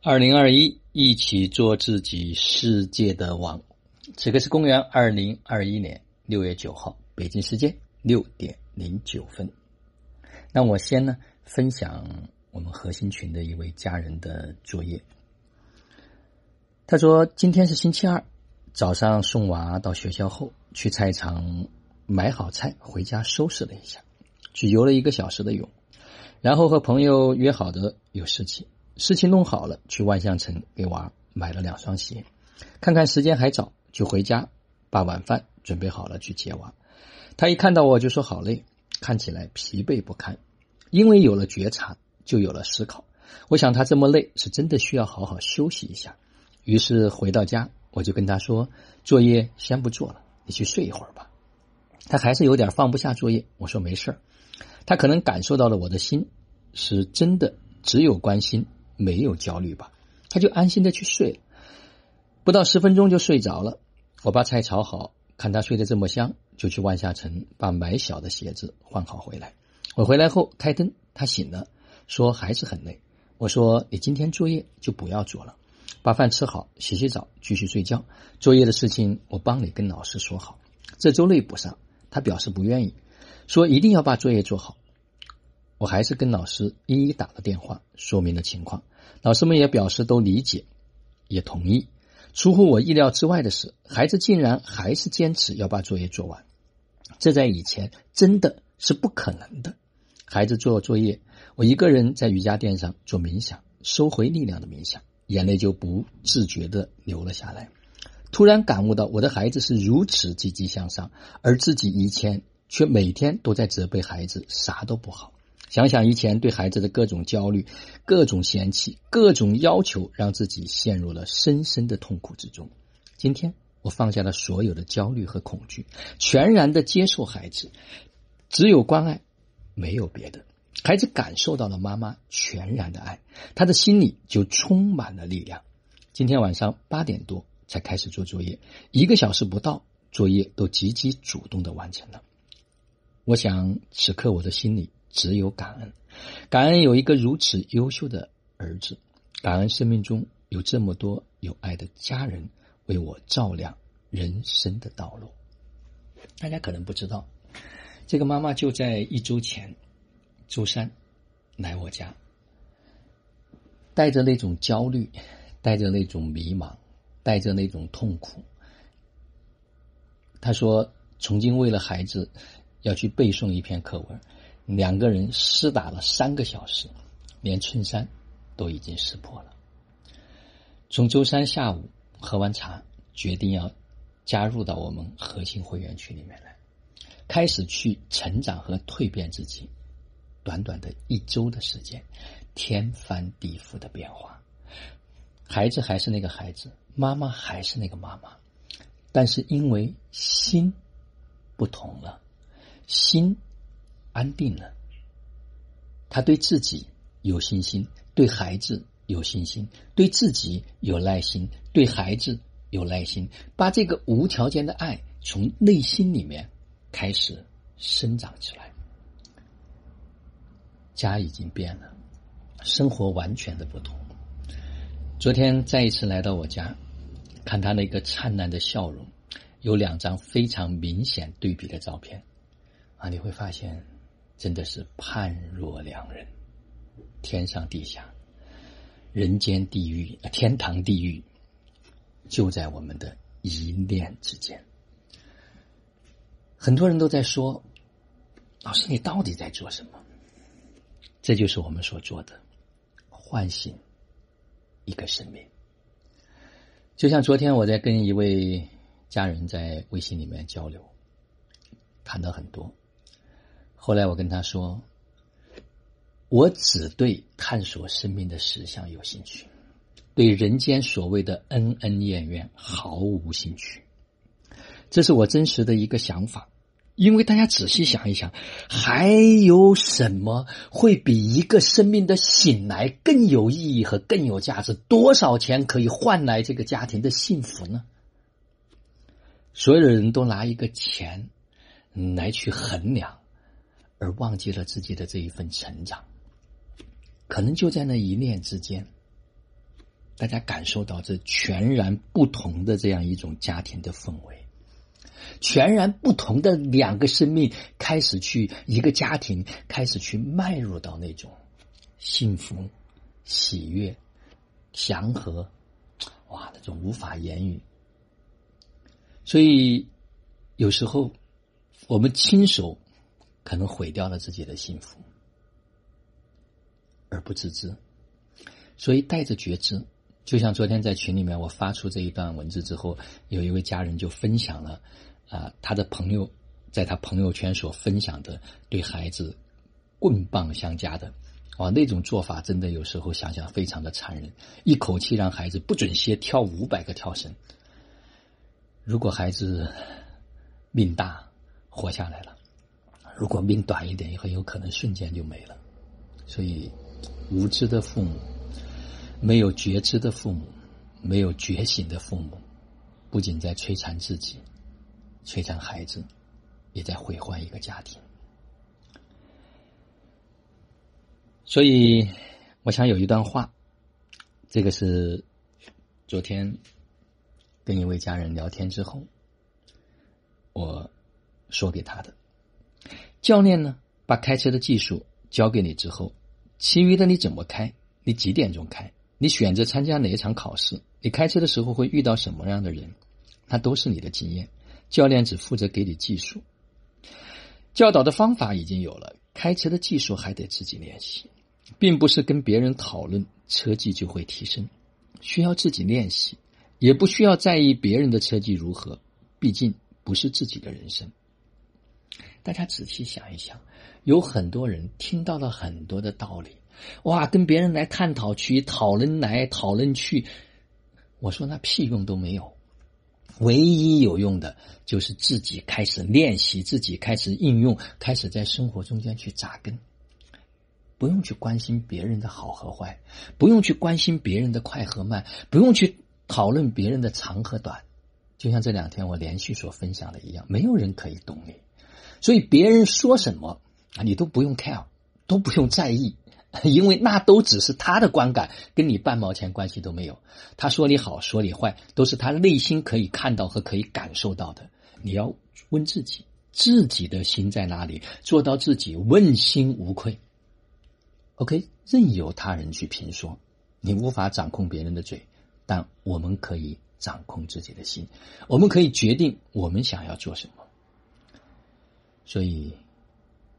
二零二一，一起做自己世界的王。此刻是公元二零二一年六月九号，北京时间六点零九分。那我先呢分享我们核心群的一位家人的作业。他说今天是星期二，早上送娃到学校后，去菜场买好菜，回家收拾了一下，去游了一个小时的泳，然后和朋友约好的有事情。事情弄好了，去万象城给娃买了两双鞋。看看时间还早，就回家把晚饭准备好了去接娃。他一看到我就说好累，看起来疲惫不堪。因为有了觉察，就有了思考。我想他这么累，是真的需要好好休息一下。于是回到家，我就跟他说：“作业先不做了，你去睡一会儿吧。”他还是有点放不下作业。我说：“没事。”他可能感受到了我的心是真的，只有关心。没有焦虑吧？他就安心的去睡了，不到十分钟就睡着了。我把菜炒好，看他睡得这么香，就去万下城把买小的鞋子换好回来。我回来后开灯，他醒了，说还是很累。我说你今天作业就不要做了，把饭吃好，洗洗澡，继续睡觉。作业的事情我帮你跟老师说好，这周内补上。他表示不愿意，说一定要把作业做好。我还是跟老师一一打了电话，说明了情况。老师们也表示都理解，也同意。出乎我意料之外的是，孩子竟然还是坚持要把作业做完。这在以前真的是不可能的。孩子做作业，我一个人在瑜伽垫上做冥想，收回力量的冥想，眼泪就不自觉的流了下来。突然感悟到，我的孩子是如此积极向上，而自己以前却每天都在责备孩子，啥都不好。想想以前对孩子的各种焦虑、各种嫌弃、各种要求，让自己陷入了深深的痛苦之中。今天我放下了所有的焦虑和恐惧，全然的接受孩子，只有关爱，没有别的。孩子感受到了妈妈全然的爱，他的心里就充满了力量。今天晚上八点多才开始做作业，一个小时不到，作业都积极主动的完成了。我想此刻我的心里。只有感恩，感恩有一个如此优秀的儿子，感恩生命中有这么多有爱的家人为我照亮人生的道路。大家可能不知道，这个妈妈就在一周前，周三来我家，带着那种焦虑，带着那种迷茫，带着那种痛苦。他说：“曾经为了孩子要去背诵一篇课文。”两个人厮打了三个小时，连衬衫都已经撕破了。从周三下午喝完茶，决定要加入到我们核心会员群里面来，开始去成长和蜕变自己。短短的一周的时间，天翻地覆的变化。孩子还是那个孩子，妈妈还是那个妈妈，但是因为心不同了，心。安定了，他对自己有信心，对孩子有信心，对自己有耐心，对孩子有耐心，把这个无条件的爱从内心里面开始生长起来。家已经变了，生活完全的不同。昨天再一次来到我家，看他那个灿烂的笑容，有两张非常明显对比的照片啊，你会发现。真的是判若两人，天上地下，人间地狱，天堂地狱，就在我们的一念之间。很多人都在说：“老师，你到底在做什么？”这就是我们所做的，唤醒一个生命。就像昨天我在跟一位家人在微信里面交流，谈到很多。后来我跟他说：“我只对探索生命的实相有兴趣，对人间所谓的恩恩怨怨毫无兴趣。这是我真实的一个想法。因为大家仔细想一想，还有什么会比一个生命的醒来更有意义和更有价值？多少钱可以换来这个家庭的幸福呢？所有的人都拿一个钱来去衡量。”而忘记了自己的这一份成长，可能就在那一念之间，大家感受到这全然不同的这样一种家庭的氛围，全然不同的两个生命开始去一个家庭开始去迈入到那种幸福、喜悦、祥和，哇，那种无法言语。所以有时候我们亲手可能毁掉了自己的幸福，而不自知。所以带着觉知。就像昨天在群里面我发出这一段文字之后，有一位家人就分享了，啊，他的朋友在他朋友圈所分享的对孩子棍棒相加的，啊，那种做法真的有时候想想非常的残忍，一口气让孩子不准歇跳五百个跳绳。如果孩子命大活下来了，如果命短一点，也很有可能瞬间就没了。所以无知的父母。没有觉知的父母，没有觉醒的父母，不仅在摧残自己、摧残孩子，也在毁坏一个家庭。所以，我想有一段话，这个是昨天跟一位家人聊天之后，我说给他的。教练呢，把开车的技术教给你之后，其余的你怎么开，你几点钟开？你选择参加哪一场考试？你开车的时候会遇到什么样的人？那都是你的经验。教练只负责给你技术，教导的方法已经有了，开车的技术还得自己练习，并不是跟别人讨论车技就会提升，需要自己练习，也不需要在意别人的车技如何，毕竟不是自己的人生。大家仔细想一想，有很多人听到了很多的道理。哇，跟别人来探讨去，讨论来讨论去，我说那屁用都没有。唯一有用的就是自己开始练习，自己开始应用，开始在生活中间去扎根。不用去关心别人的好和坏，不用去关心别人的快和慢，不用去讨论别人的长和短。就像这两天我连续所分享的一样，没有人可以懂你，所以别人说什么啊，你都不用 care，都不用在意。因为那都只是他的观感，跟你半毛钱关系都没有。他说你好，说你坏，都是他内心可以看到和可以感受到的。你要问自己，自己的心在哪里？做到自己问心无愧。OK，任由他人去评说，你无法掌控别人的嘴，但我们可以掌控自己的心，我们可以决定我们想要做什么。所以，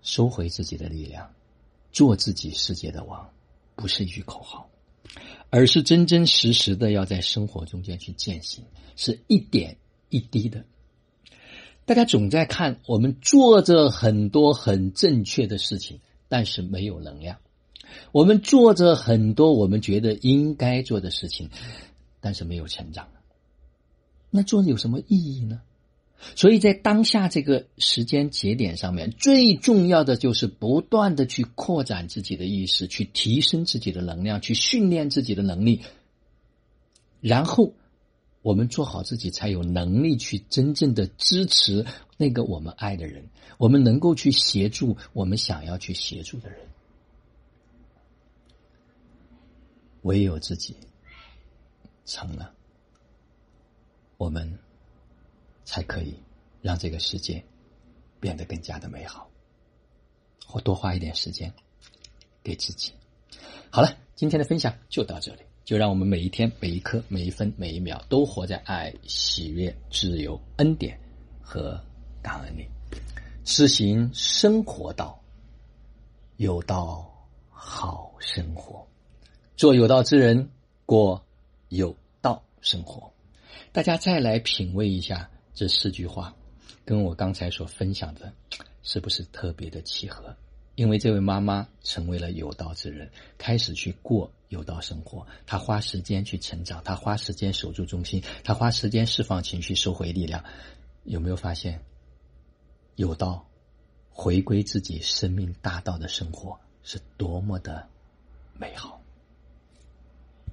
收回自己的力量。做自己世界的王，不是一句口号，而是真真实实的要在生活中间去践行，是一点一滴的。大家总在看我们做着很多很正确的事情，但是没有能量；我们做着很多我们觉得应该做的事情，但是没有成长。那做有什么意义呢？所以在当下这个时间节点上面，最重要的就是不断的去扩展自己的意识，去提升自己的能量，去训练自己的能力。然后，我们做好自己，才有能力去真正的支持那个我们爱的人，我们能够去协助我们想要去协助的人。唯有自己成了，我们。才可以让这个世界变得更加的美好。或多花一点时间给自己。好了，今天的分享就到这里。就让我们每一天、每一刻、每一分、每一秒都活在爱、喜悦、自由、恩典和感恩里，实行生活道，有道好生活，做有道之人，过有道生活。大家再来品味一下。这四句话，跟我刚才所分享的，是不是特别的契合？因为这位妈妈成为了有道之人，开始去过有道生活。她花时间去成长，她花时间守住中心，她花时间释放情绪，收回力量。有没有发现，有道回归自己生命大道的生活是多么的美好？